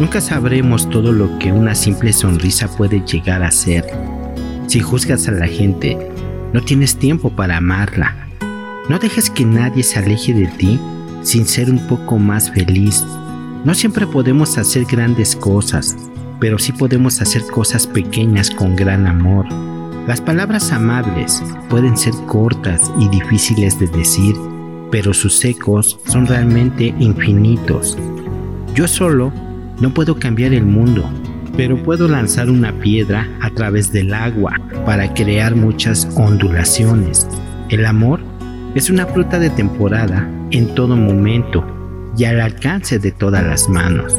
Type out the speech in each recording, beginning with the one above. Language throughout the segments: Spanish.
Nunca sabremos todo lo que una simple sonrisa puede llegar a ser. Si juzgas a la gente, no tienes tiempo para amarla. No dejes que nadie se aleje de ti sin ser un poco más feliz. No siempre podemos hacer grandes cosas, pero sí podemos hacer cosas pequeñas con gran amor. Las palabras amables pueden ser cortas y difíciles de decir, pero sus ecos son realmente infinitos. Yo solo no puedo cambiar el mundo, pero puedo lanzar una piedra a través del agua para crear muchas ondulaciones. El amor es una fruta de temporada en todo momento y al alcance de todas las manos.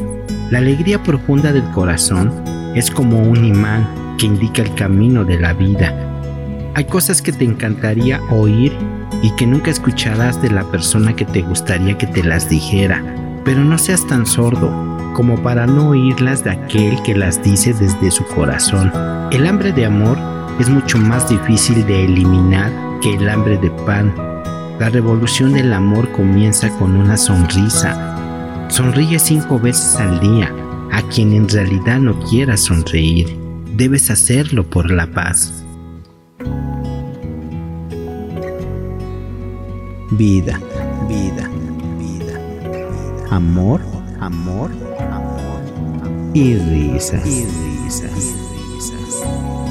La alegría profunda del corazón es como un imán que indica el camino de la vida. Hay cosas que te encantaría oír y que nunca escucharás de la persona que te gustaría que te las dijera, pero no seas tan sordo como para no oírlas de aquel que las dice desde su corazón. El hambre de amor es mucho más difícil de eliminar que el hambre de pan. La revolución del amor comienza con una sonrisa. Sonríe cinco veces al día a quien en realidad no quiera sonreír debes hacerlo por la paz. Vida, vida, vida, Amor, amor, amor, y risas. Y risas. Y risas.